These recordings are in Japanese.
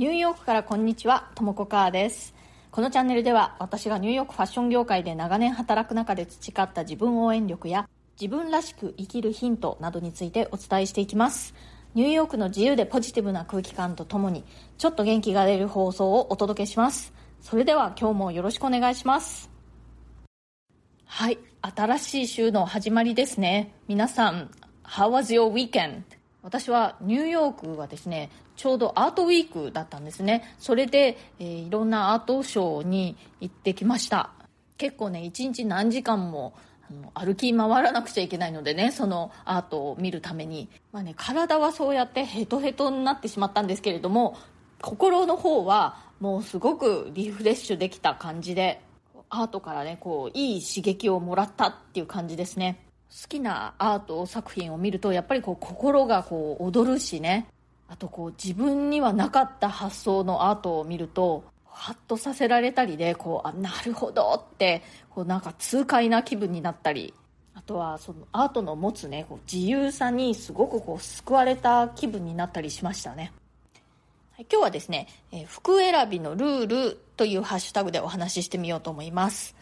ニューヨークからこんにちは、ともこかーです。このチャンネルでは私がニューヨークファッション業界で長年働く中で培った自分応援力や自分らしく生きるヒントなどについてお伝えしていきます。ニューヨークの自由でポジティブな空気感とともにちょっと元気が出る放送をお届けします。それでは今日もよろしくお願いします。はい、新しい週の始まりですね。皆さん、How was your weekend? 私はニューヨークはですね、ちょうどアートウィークだったんですね。それで、えーいろんなアートショーに行ってきました。結構ね、一日何時間も歩き回らなくちゃいけないのでね、そのアートを見るために。まあね、体はそうやってヘトヘトになってしまったんですけれども、心の方はもうすごくリフレッシュできた感じで、アートからね、こう、いい刺激をもらったっていう感じですね。好きなアート作品を見ると、やっぱりこう、心がこう、踊るしね。あとこう、自分にはなかった発想のアートを見ると、ハッとさせられたりで、こう、あ、なるほどって、こう、なんか痛快な気分になったり、あとはそのアートの持つね、こう自由さにすごくこう、救われた気分になったりしましたね。はい今日はですね、え服選びのルールというハッシュタグでお話ししてみようと思います。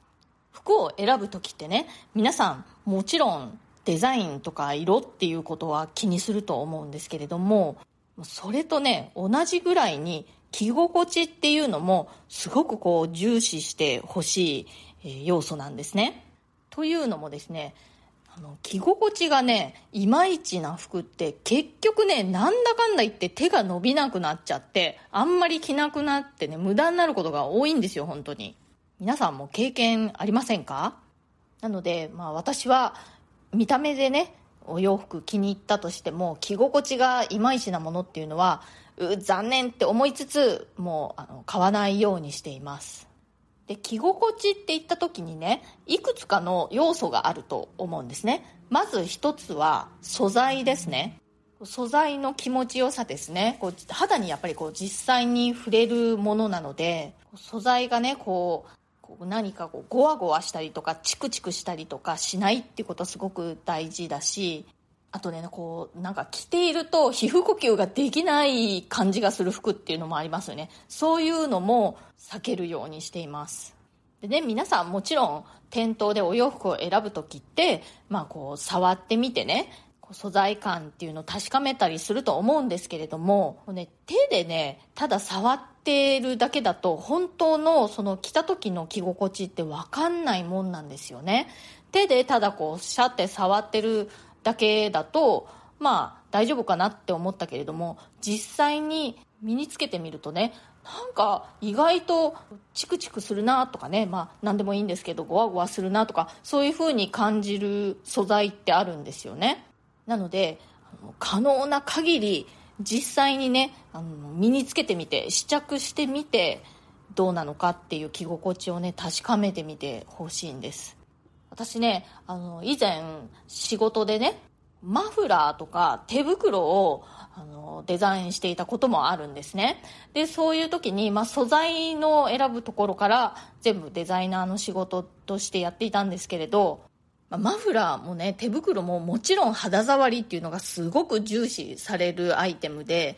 服を選ぶ時ってね、皆さんもちろんデザインとか色っていうことは気にすると思うんですけれども、それとね、同じぐらいに着心地っていうのもすごくこう重視してほしい要素なんですね。というのもですね、あの着心地がねいまいちな服って結局ねなんだかんだ言って手が伸びなくなっちゃってあんまり着なくなってね無駄になることが多いんですよ本当に皆さんも経験ありませんか？なので、まあ、私は見た目でねお洋服気に入ったとしても着心地がいまいちなものっていうのはう残念って思いつつもうあの買わないようにしています。で着心地って言った時にねいくつかの要素があると思うんですね。まず一つは素材ですね。素材の気持ちよさですね。こう肌にやっぱりこう実際に触れるものなので素材がねこうこう何かこうゴワゴワしたりとかチクチクしたりとかしないってことはすごく大事だしあとねこうなんか着ていると皮膚呼吸ができない感じがする服っていうのもありますよね。そういうのも避けるようにしています。でね皆さんもちろん店頭でお洋服を選ぶ時ってまあこう触ってみてね。素材感っていうのを確かめたりすると思うんですけれどもこうね手でねただ触ってるだけだと本当のその着た時の着心地って分かんないもんなんですよね。手でただこうシャって触ってるだけだとまあ大丈夫かなって思ったけれども実際に身につけてみるとねなんか意外とチクチクするなとかねまあ何でもいいんですけどゴワゴワするなとかそういう風に感じる素材ってあるんですよね。なので可能な限り実際にねあの身につけてみて試着してみてどうなのかっていう着心地をね確かめてみてほしいんです。私ねあの以前仕事でねマフラーとか手袋をあのデザインしていたこともあるんですね。でそういう時に、まあ、素材の選ぶところから全部デザイナーの仕事としてやっていたんですけれどまマフラーもね手袋ももちろん肌触りっていうのがすごく重視されるアイテムで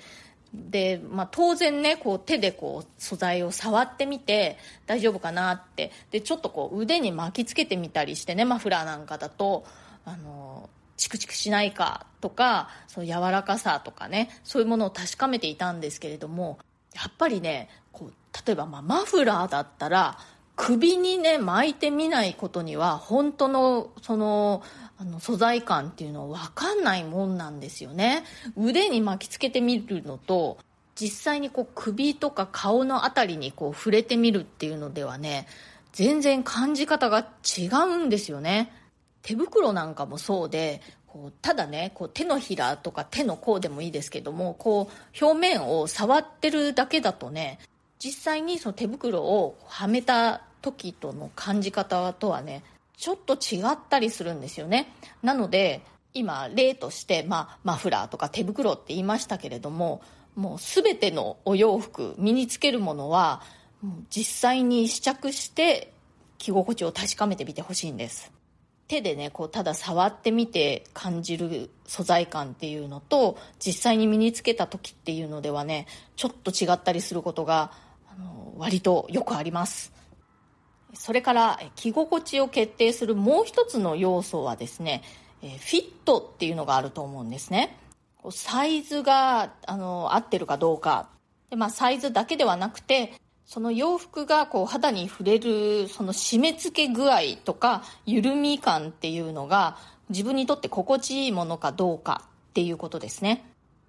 で、まあ、当然ねこう手でこう素材を触ってみて大丈夫かなってでちょっとこう腕に巻きつけてみたりしてねマフラーなんかだとあのチクチクしないかとかそう柔らかさとかねそういうものを確かめていたんですけれどもやっぱりねこう例えばまマフラーだったら首にね巻いてみないことには本当のそのあの素材感っていうのは分かんないもんなんですよね。腕に巻きつけてみるのと実際にこう首とか顔のあたりにこう触れてみるっていうのではね全然感じ方が違うんですよね。手袋なんかもそうでこうただねこう手のひらとか手の甲でもいいですけどもこう表面を触ってるだけだとね実際にその手袋をはめた時との感じ方とはねちょっと違ったりするんですよね。なので今例として、まあ、マフラーとか手袋って言いましたけれどももう全てのお洋服身につけるものは実際に試着して着心地を確かめてみてほしいんです。手でねこうただ触ってみて感じる素材感っていうのと実際に身につけた時っていうのではねちょっと違ったりすることがあの割とよくあります。それから着心地を決定するもう一つの要素はですねフィットっていうのがあると思うんですねサイズがあの合ってるかどうかで、まあ、サイズだけではなくてその洋服がこう肌に触れるその締め付け具合とか緩み感っていうのが自分にとって心地いいものかどうかっていうことですね。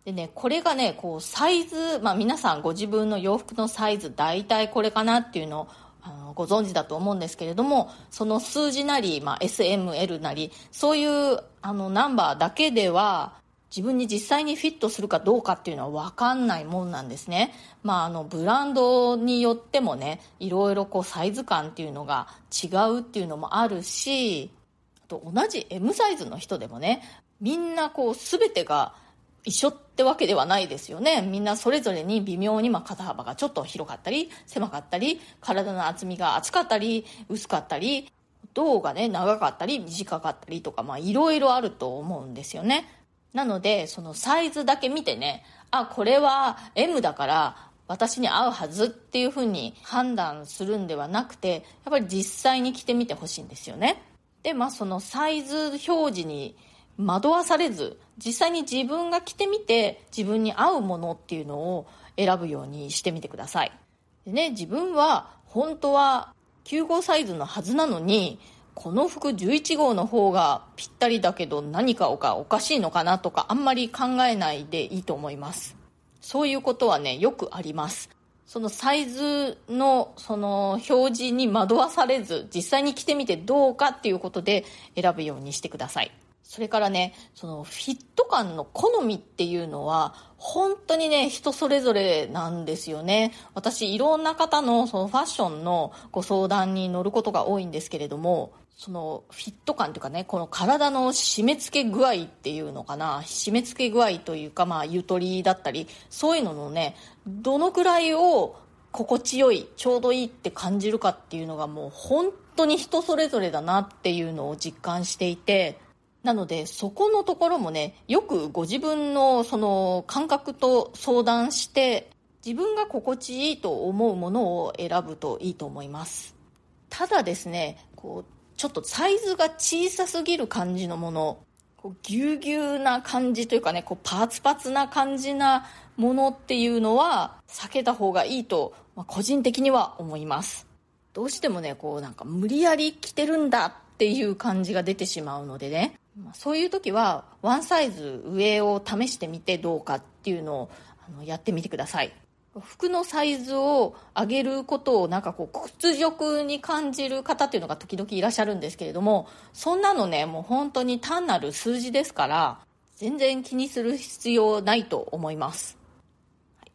でね、これがね、こうサイズ、まあ皆さんご自分の洋服のサイズ大体これかなっていうのをご存知だと思うんですけれども、その数字なり、まあ、SML なり、そういうあのナンバーだけでは自分に実際にフィットするかどうかっていうのは分かんないもんなんですね。まあ、あの、ブランドによってもね、いろいろこうサイズ感っていうのが違うっていうのもあるし、あと同じ M サイズの人でもね、みんなこう全てが一緒ってわけではないですよね。みんなそれぞれに微妙にま肩幅がちょっと広かったり、狭かったり、体の厚みが厚かったり、薄かったり、胴がね、長かったり、短かったりとか、まあいろいろあると思うんですよね。なので、そのサイズだけ見てね、あ、これは M だから私に合うはずっていうふうに判断するんではなくて、やっぱり実際に着てみてほしいんですよね。で、まあそのサイズ表示に惑わされず、実際に自分が着てみて自分に合うものっていうのを選ぶようにしてみてください。でね、自分は本当は9号サイズのはずなのに、この服11号の方がぴったりだけど何かがおかしいのかなとかあんまり考えないでいいと思います。そういうことはねよくあります。そのサイズのその表示に惑わされず実際に着てみてどうかっていうことで選ぶようにしてください。それからねそのフィット感の好みっていうのは本当にね人それぞれなんですよね。私いろんな方のそのファッションのご相談に乗ることが多いんですけれどもそのフィット感というかねこの体の締め付け具合っていうのかな。締め付け具合というかまあゆとりだったりそういうののねどのくらいを心地よいちょうどいいって感じるかっていうのがもう本当に人それぞれだなっていうのを実感していてなのでそこのところもねよくご自分のその感覚と相談して自分が心地いいと思うものを選ぶといいと思います。ただですねこうちょっとサイズが小さすぎる感じのものこうぎゅうぎゅうな感じというかねこうパツパツな感じなものっていうのは避けた方がいいと、まあ、個人的には思います。どうしてもねこうなんか無理やり着てるんだっていう感じが出てしまうのでね、まあ、そういう時はワンサイズ上を試してみてどうかっていうのをやってみてください。服のサイズを上げることをなんかこう屈辱に感じる方っていうのが時々いらっしゃるんですけれどもそんなのねもう本当に単なる数字ですから全然気にする必要ないと思います、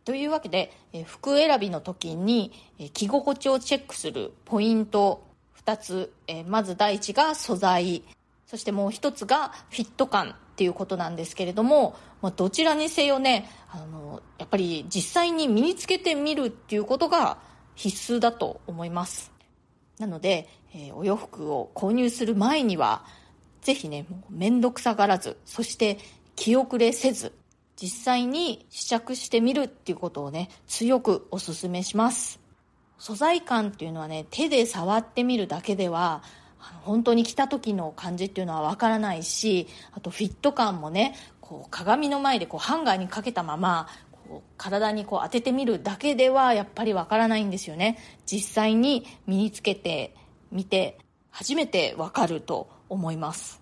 というわけで服選びの時に着心地をチェックするポイント2つ。まず第一が素材。そしてもう1つがフィット感っていうことなんですけれども、まあ、どちらにせよねあのやっぱり実際に身につけてみるっていうことが必須だと思います。なので、えー、お洋服を購入する前にはぜひね面倒くさがらずそして気遅れせず実際に試着してみるっていうことをね強くお勧めします。素材感っていうのはね手で触ってみるだけでは本当に着た時の感じっていうのはわからないしあとフィット感もねこう鏡の前でこうハンガーにかけたままこう体にこう当ててみるだけではやっぱりわからないんですよね。実際に身につけてみて初めてわかると思います。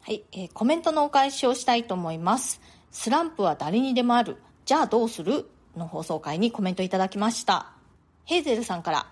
はい、えー、コメントのお返しをしたいと思います。スランプは誰にでもある。じゃあどうするの放送回にコメントいただきました。ヘーゼルさんから。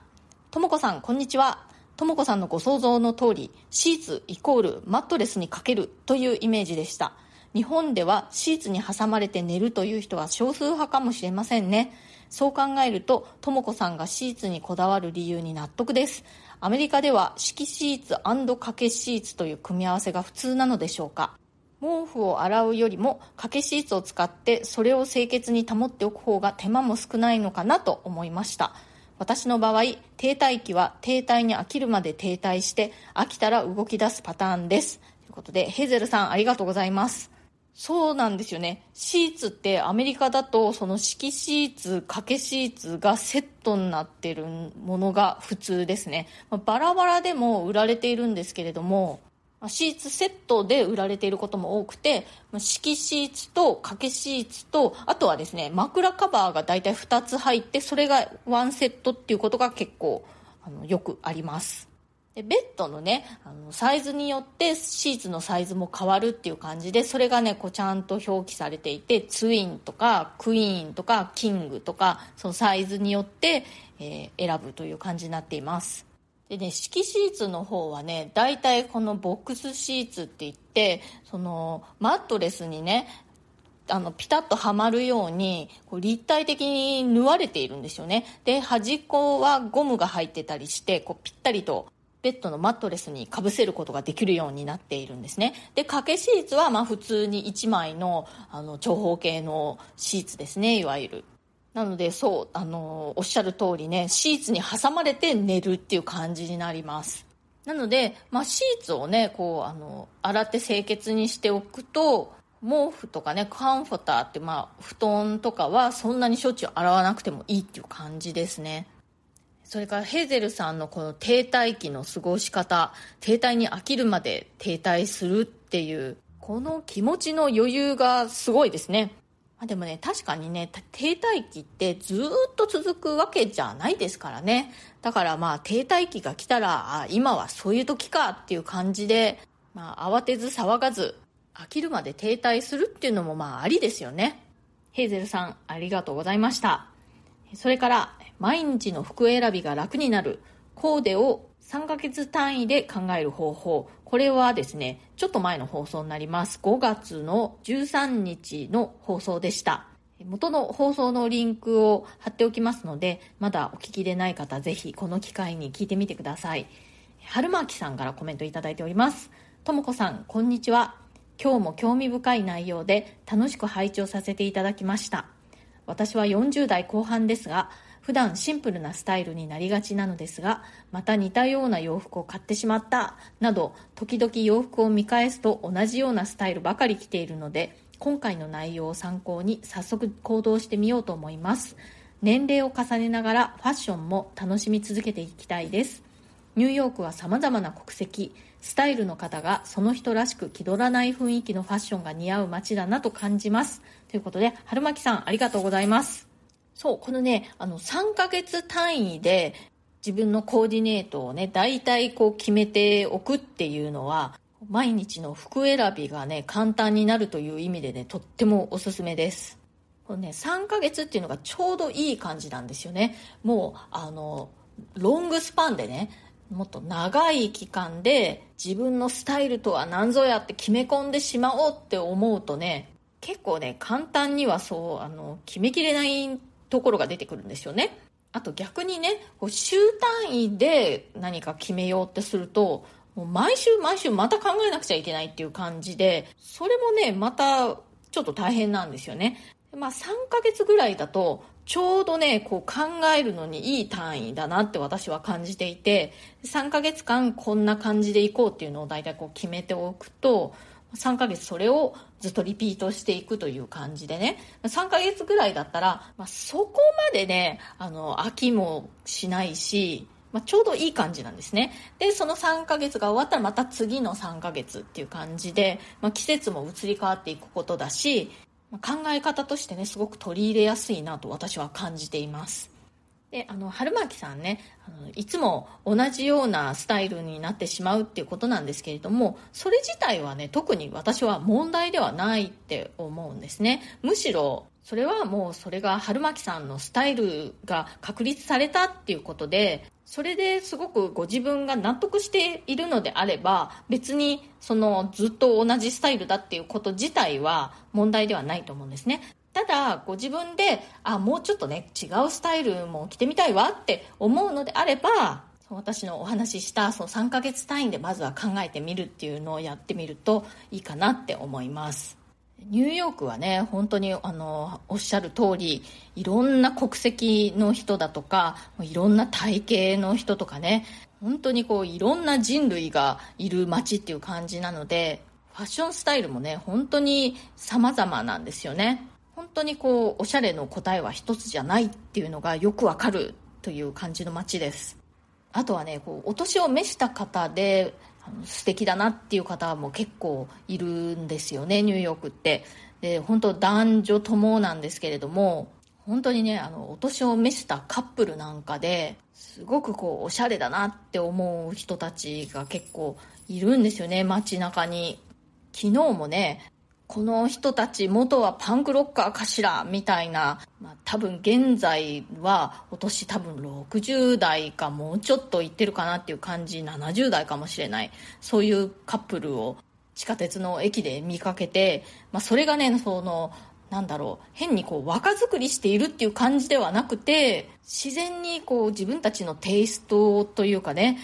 ともこさんこんにちは。とも子さんのご想像の通り、シーツイコールマットレスにかけるというイメージでした。日本ではシーツに挟まれて寝るという人は少数派かもしれませんね。そう考えると、とも子さんがシーツにこだわる理由に納得です。アメリカでは敷シーツ掛けシーツという組み合わせが普通なのでしょうか。毛布を洗うよりも掛けシーツを使ってそれを清潔に保っておく方が手間も少ないのかなと思いました。私の場合停滞期は停滞に飽きるまで停滞して飽きたら動き出すパターンですということでヘーゼルさんありがとうございますそうなんですよね。シーツってアメリカだとその敷シーツ、掛けシーツがセットになってるものが普通ですね。バラバラでも売られているんですけれども、シーツセットで売られていることも多くて、敷シーツと掛けシーツと、あとはですね、枕カバーが大体2つ入って、それがワンセットっていうことが結構あのよくあります。でベッドのねあのサイズによってシーツのサイズも変わるっていう感じでそれがねこうちゃんと表記されていてツインとかクイーンとかキングとかそのサイズによって、えー、選ぶという感じになっていますでね敷シーツの方はね大体このボックスシーツって言ってそのマットレスにねあのピタッとはまるようにこう立体的に縫われているんですよね。で端っこはゴムが入ってたりしてこうぴったりとベッドのマットレスにかぶせることができるようになっているんですね。で掛けシーツはま普通に1枚のあの長方形のシーツですねいわゆる。なのでそうあのおっしゃる通りねシーツに挟まれて寝るっていう感じになります。なので、まあ、シーツをねこうあの洗って清潔にしておくと毛布とかねカンフォターって、まあ、布団とかはそんなにしょっちゅう洗わなくてもいいっていう感じですね。それからヘーゼルさんのこの停滞期の過ごし方停滞に飽きるまで停滞するっていうこの気持ちの余裕がすごいですね。まあ、でもね確かにね停滞期ってずっと続くわけじゃないですからね。だからまあ停滞期が来たらあ今はそういう時かっていう感じで、まあ、慌てず騒がず飽きるまで停滞するっていうのもまあありですよね。ヘーゼルさんありがとうございました。それから毎日の服選びが楽になるコーデを3ヶ月単位で考える方法。これはですねちょっと前の放送になります。5月の13日の放送でした。元の放送のリンクを貼っておきますのでまだお聞きでない方ぜひこの機会に聞いてみてください。春巻さんからコメントいただいております。ともこさんこんにちは。今日も興味深い内容で楽しく拝聴させていただきました。私は40代後半ですが普段シンプルなスタイルになりがちなのですがまた似たような洋服を買ってしまったなど時々洋服を見返すと同じようなスタイルばかり着ているので今回の内容を参考に早速行動してみようと思います。年齢を重ねながらファッションも楽しみ続けていきたいです。ニューヨークは様々な国籍スタイルの方がその人らしく気取らない雰囲気のファッションが似合う街だなと感じます。ということで春巻さんありがとうございます。そう、このね、あの、3ヶ月単位で自分のコーディネートをね、大体こう決めておくっていうのは、毎日の服選びがね、簡単になるという意味でね、とってもおすすめです。このね、3ヶ月っていうのがちょうどいい感じなんですよね。もう、あの、ロングスパンでね、もっと長い期間で自分のスタイルとは何ぞやって決め込んでしまおうって思うとね、結構ね、簡単にはそう、あの、決めきれないところが出てくるんですよね。あと逆にね、週単位で何か決めようってすると、もう毎週毎週また考えなくちゃいけないっていう感じで、それもね、またちょっと大変なんですよね。まあ3ヶ月ぐらいだと、ちょうどね、こう考えるのにいい単位だなって私は感じていて、3ヶ月間こんな感じでいこうっていうのを大体こう決めておくと、3ヶ月それをずっとリピートしていくという感じでね。3ヶ月ぐらいだったら、まあ、そこまでねあの飽きもしないし、まあ、ちょうどいい感じなんですね。でその3ヶ月が終わったらまた次の3ヶ月っていう感じで、まあ、季節も移り変わっていくことだし、ま、考え方としてねすごく取り入れやすいなと私は感じています。であの春巻さんねあのいつも同じようなスタイルになってしまうっていうことなんですけれどもそれ自体はね特に私は問題ではないって思うんですね。むしろそれはもうそれが春巻さんのスタイルが確立されたっていうことでそれですごくご自分が納得しているのであれば別にそのずっと同じスタイルだっていうこと自体は問題ではないと思うんですね。ただご自分であもうちょっとね違うスタイルも着てみたいわって思うのであれば私のお話ししたその3ヶ月単位でまずは考えてみるっていうのをやってみるといいかなって思います。ニューヨークはね本当にあのおっしゃる通りいろんな国籍の人だとかいろんな体型の人とかね本当にこういろんな人類がいる街っていう感じなのでファッションスタイルもね本当に様々なんですよね。当にこうおしゃれの答えは一つじゃないっていうのがよくわかるという感じの街です。あとはねこうお年を召した方であの素敵だなっていう方も結構いるんですよねニューヨークって。で本当男女ともなんですけれども本当にねあのお年を召したカップルなんかですごくこうおしゃれだなって思う人たちが結構いるんですよね街中に。昨日もねこの人たち元はパンクロッカーかしら？みたいな、まあ、多分現在はお年多分60代かもうちょっといってるかなっていう感じ70代かもしれない。そういうカップルを地下鉄の駅で見かけて、まあ、それがねそのなんだろう変にこう若作りしているっていう感じではなくて自然にこう自分たちのテイストというかね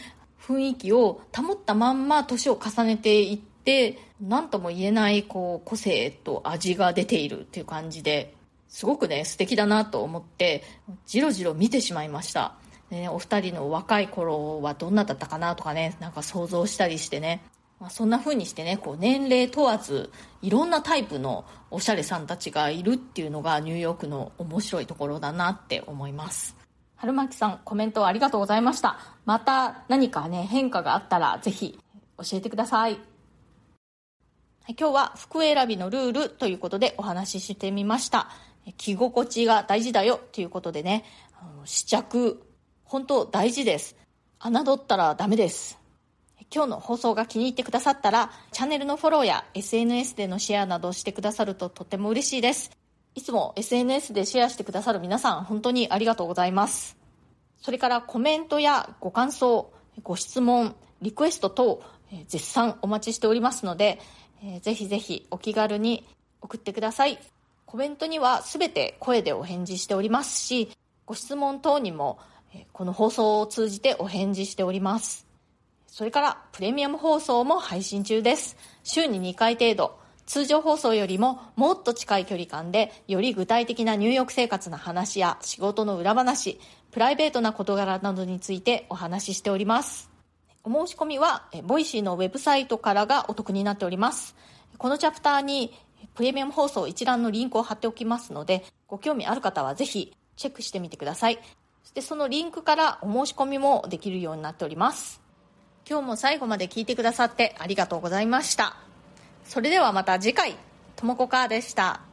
雰囲気を保ったまんま年を重ねていって何とも言えないこう個性と味が出ているっていう感じですごくね素敵だなと思ってじろじろ見てしまいました。ね、お二人の若い頃はどんなだったかなとかねなんか想像したりしてね、まあ、そんな風にしてねこう年齢問わずいろんなタイプのおしゃれさんたちがいるっていうのがニューヨークの面白いところだなって思います。春巻さんコメントありがとうございました。また何かね変化があったらぜひ教えてください。今日は服選びのルールということでお話ししてみました。着心地が大事だよということでね、試着、本当大事です。侮ったらダメです。今日の放送が気に入ってくださったら、チャンネルのフォローや SNS でのシェアなどしてくださるととても嬉しいです。いつも SNS でシェアしてくださる皆さん、本当にありがとうございます。それからコメントやご感想、ご質問、リクエスト等、絶賛お待ちしておりますので、えー、ぜひぜひお気軽に送ってください。コメントには全て声でお返事しておりますし、ご質問等にも、えこの放送を通じてお返事しております。それからプレミアム放送も配信中です。週に2回程度、通常放送よりももっと近い距離感で、より具体的な入浴生活の話や仕事の裏話、プライベートな事柄などについてお話ししております。お申し込みは、ボイシーのウェブサイトからがお得になっております。このチャプターにプレミアム放送一覧のリンクを貼っておきますので、ご興味ある方はぜひチェックしてみてください。そしてそのリンクからお申し込みもできるようになっております。今日も最後まで聞いてくださってありがとうございました。それではまた次回、ともこかーでした。